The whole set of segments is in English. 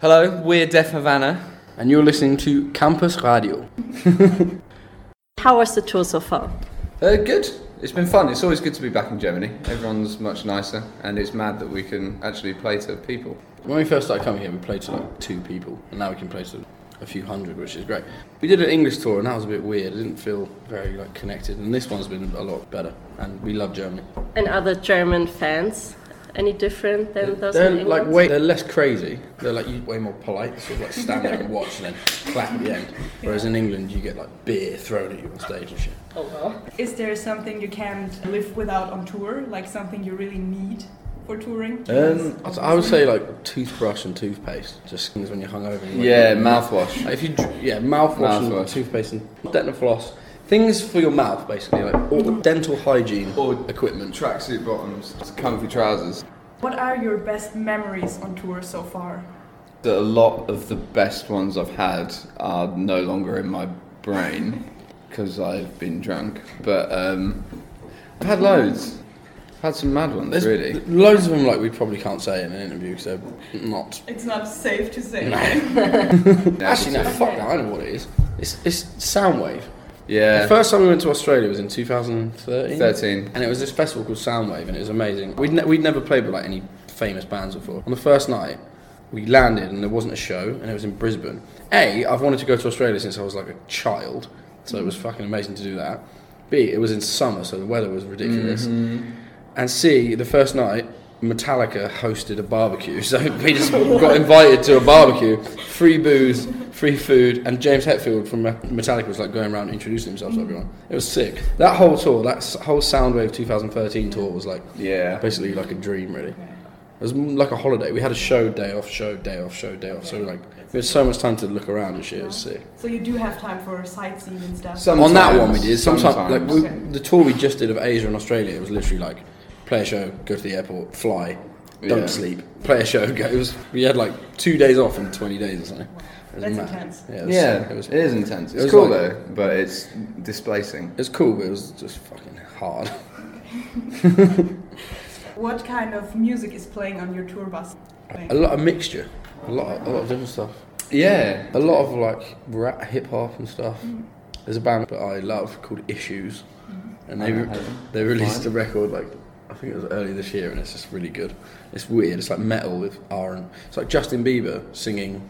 Hello, we're Deaf Havana. and you're listening to Campus Radio. How was the tour so far? Uh, good. It's been fun. It's always good to be back in Germany. Everyone's much nicer, and it's mad that we can actually play to people. When we first started coming here, we played to like two people, and now we can play to a few hundred, which is great. We did an English tour, and that was a bit weird. It didn't feel very like connected, and this one's been a lot better, and we love Germany. And other German fans? Any different than those They're in like England? way, they're less crazy. They're like you- way more polite, sort of like stand there and watch, and then clap at the end. Whereas in England, you get like beer thrown at you on stage and shit. Oh well. Is there something you can't live without on tour? Like something you really need for touring? Um, I I would say like toothbrush and toothpaste, just things when you're hungover. and you Yeah, mouthwash. Like if you, yeah, mouthwash, and toothpaste and dental floss, things for your mouth basically, like all the dental hygiene Or equipment. tracksuit bottoms, comfy trousers. What are your best memories on tour so far? A lot of the best ones I've had are no longer in my brain because I've been drunk. But um, I've had loads. I've had some mad ones, There's really. loads of them like we probably can't say in an interview because they're not. It's not safe to say. Actually, no, fuck that. I know what it is. It's it's Soundwave. The Yeah. first time we went to Australia was in 2013. 13. And it was this festival called Soundwave, and it was amazing. We'd, ne- we'd never played with like any famous bands before. On the first night, we landed, and there wasn't a show, and it was in Brisbane. A, I've wanted to go to Australia since I was like a child, so it was fucking amazing to do that. B, it was in summer, so the weather was ridiculous. Mm-hmm. And C, the first night, Metallica hosted a barbecue, so we just got invited to a barbecue, free booze, free food, and James Hetfield from Metallica was like going around introducing himself to everyone. It was sick. That whole tour, that whole Soundwave 2013 tour was like Yeah. basically like a dream, really. It was like a holiday. We had a show day off, show day off, show day off. So like we had so much time to look around and shit. It was sick. So you do have time for sightseeing and stuff. Sometimes. On that one we did. Sometimes, like Sometimes. we, the tour we just did of Asia and Australia, it was literally like play a show, go to the airport, fly, don't Yeah. sleep, play a show, go. It was we had like two days off in 20 days or something. That's mad. intense. Yeah, it was, Yeah, it was it is intense. it It's was cool like- though, but it's displacing. It's cool, but it was just fucking hard. What kind of music is playing on your tour bus? A lot of mixture, a lot, of, a lot of different stuff. Yeah. A lot of like rap, hip hop and stuff. Mm. There's a band that I love called Issues, mm. and they I haven't heard them. they released Fine. a record like I think it was early this year, and it's just really good. It's weird. It's like metal with R and it's like Justin Bieber singing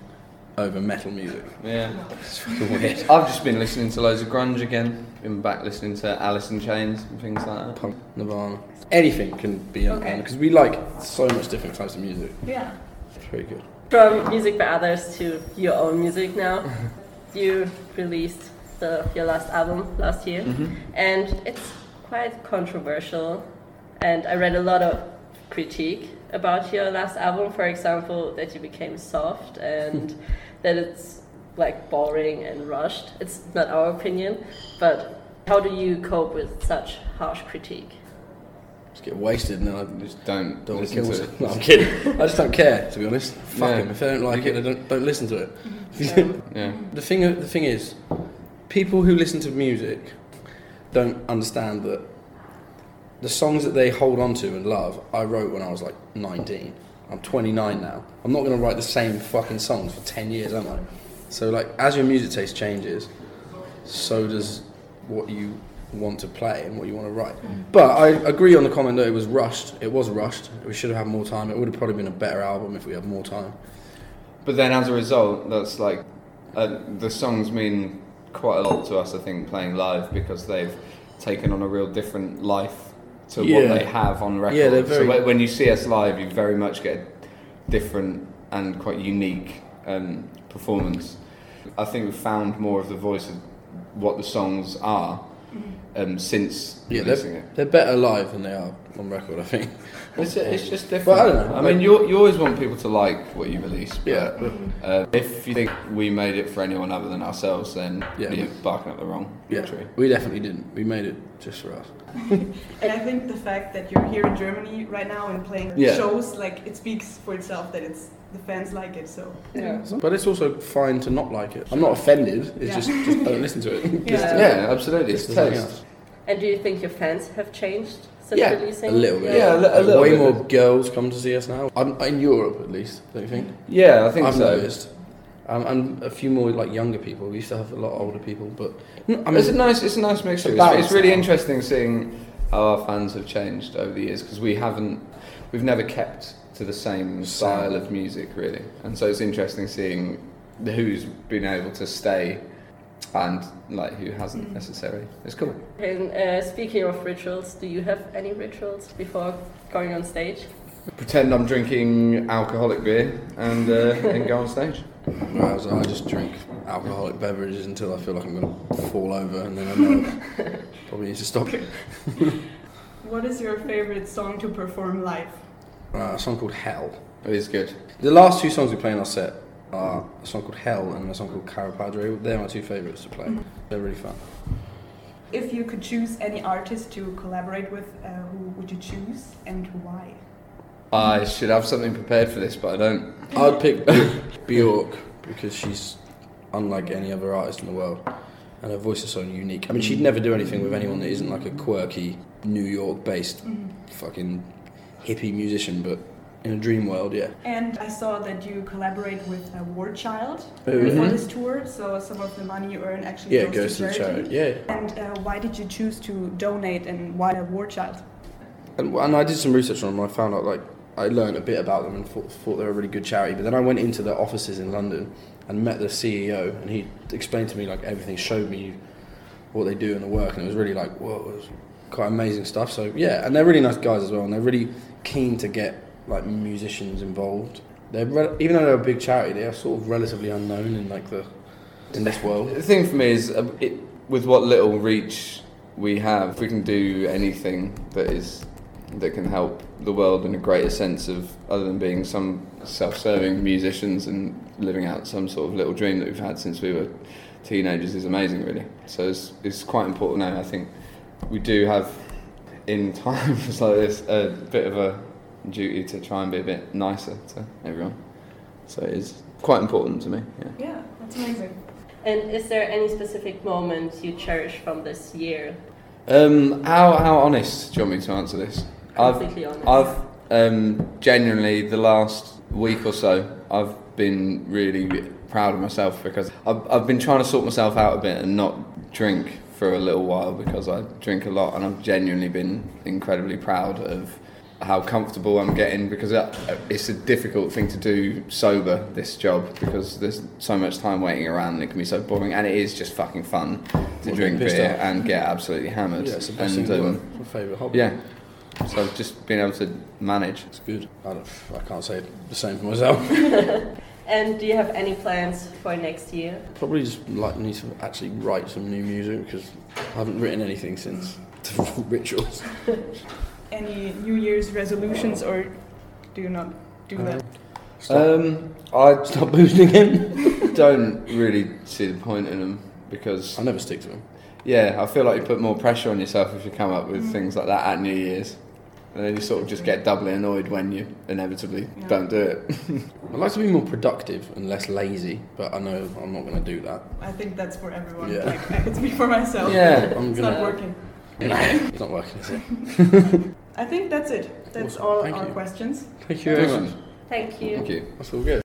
over metal music. Yeah. It's fucking weird. I've just been listening to loads of grunge again. Been back listening to Alice in Chains and things like that. Punk, Nirvana, anything can be an Okay. because we like so much different types of music. Yeah. It's very good. From music by others to your own music now. you released the, your last album last year, mm-hmm. and it's quite controversial. And I read a lot of critique about your last album. For example, that you became soft and that it's like boring and rushed. It's not our opinion, but how do you cope with such harsh critique? Just get wasted and then I Just don't, don't listen kill to myself. it. No, I'm kidding. I just don't care to be honest. Fuck Yeah. them. If I don't like it, I don't don't listen to it. Um, Yeah. The thing, the thing is, people who listen to music don't understand that the songs that they hold on to and love, I wrote when I was like 19. I'm 29 now. I'm not going to write the same fucking songs for 10 years, am I? So, like, as your music taste changes, so does what you want to play and what you want to write. But I agree on the comment that it was rushed. It was rushed. We should have had more time. It would have probably been a better album if we had more time. But then as a result, that's like uh, the songs mean quite a lot to us. I think playing live because they've taken on a real different life to Yeah. what they have on record. Yeah, they're very- So when- when you see us live, you very much get a different and quite unique um, performance. I think we've found more of the voice of what the songs are um, since Yeah, releasing they're, it. they're better live than they are on record, I think. It's, it's just different. But I don't know, I mean, you you always want people to like what you release. But, Yeah, Uh, if you think we made it for anyone other than ourselves, then Yeah. you're barking up the wrong Yeah, tree. we definitely didn't. We made it just for us. And I think the fact that you're here in Germany right now and playing Yeah. shows, like it speaks for itself that it's the fans like it. So Yeah. But it's also fine to not like it. I'm not offended. It's Yeah. just, just don't listen to it. Yeah. Yeah, absolutely. It's Listen to something taste. And do you think your fans have changed since Yeah, releasing? A little bit. Yeah, a li- a little way bit. more girls come to see us now. Um, in Europe, at least, don't you think? Yeah, I think I've so. noticed. Um, and a few more like younger people. We used to have a lot of older people, but I it's a nice, it's a nice mixture. It's, it's really interesting seeing how our fans have changed over the years because we haven't, we've never kept to the same style of music really, and so it's interesting seeing who's been able to stay and like who hasn't Mm. necessarily. It's cool. And uh, speaking of rituals, do you have any rituals before going on stage? Pretend I'm drinking alcoholic beer and uh, and go on stage. Whereas I just drink alcoholic beverages until I feel like I'm going to fall over, and then I know I probably need to stop. It. what is your favorite song to perform live? Uh, a song called Hell. It is good. The last two songs we play in our set are a song called Hell and a song called Caro Padre. They're my two favourites to play. They're really fun. If you could choose any artist to collaborate with, uh, who would you choose and why? I should have something prepared for this, but I don't. I'd pick Bjork because she's unlike any other artist in the world, and her voice is so unique. I mean, she'd never do anything with anyone that isn't like a quirky New York-based fucking hippie musician, but in a dream world, yeah. And I saw that you collaborate with uh, War Child for really? this tour, so some of the money you earn actually Yeah, it goes, goes to the charity. charity. Yeah, And uh, why did you choose to donate and why a War Child? and, and I did some research on them. I found out like I learned a bit about them and thought, thought they were a really good charity. But then I went into their offices in London and met the CEO, and he explained to me like everything, showed me what they do and the work, and it was really like whoa, it was quite amazing stuff. So yeah, and they're really nice guys as well, and they're really keen to get like musicians involved. They're re- even though they're a big charity, they are sort of relatively unknown in like the in this world. The thing for me is, uh, it, with what little reach we have, if we can do anything that is that can help the world in a greater sense of other than being some self-serving musicians and living out some sort of little dream that we've had since we were teenagers is amazing, really. So it's, it's quite important now. I think we do have in times like this a bit of a duty to try and be a bit nicer to everyone. So it is quite important to me. Yeah. Yeah, that's amazing. And is there any specific moment you cherish from this year? Um, how how honest do you want me to answer this? I've honest. I've um, genuinely the last week or so I've been really proud of myself because I've I've been trying to sort myself out a bit and not drink for a little while because I drink a lot and I've genuinely been incredibly proud of how comfortable I'm getting because it's a difficult thing to do sober this job because there's so much time waiting around and it can be so boring and it is just fucking fun to Well, drink beer off. and get absolutely hammered Yeah, it's the best and thing um. My favourite hobby. yeah so just being able to manage It's good. I, don't, I can't say the same for myself. And do you have any plans for next year? Probably just like need to actually write some new music because I haven't written anything since Rituals. Any New Year's resolutions or do you not do that? Stop, um, I stop boosting him. don't really see the point in them because I never stick to him. yeah I feel like you put more pressure on yourself if you come up Mm. with things like that at New Year's and then you sort of just get doubly annoyed when you inevitably Yeah. don't do it I'd like to be more productive and less lazy, but I know I'm not going to do that. I think that's for everyone. Yeah. Like, I can speak for myself. Yeah. I'm It's gonna. not working. It's not working, is it? I think that's it. That's Awesome. all Thank our you. questions. Thank you very Awesome. much. Thank you. thank you That's all good.